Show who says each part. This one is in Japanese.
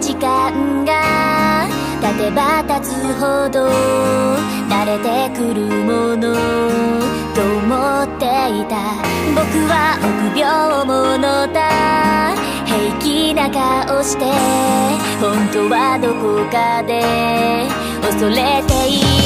Speaker 1: 時間が経てば経つほど慣れてくるものと思っていた。僕は臆病者だ。平気な顔して本当はどこかで恐れている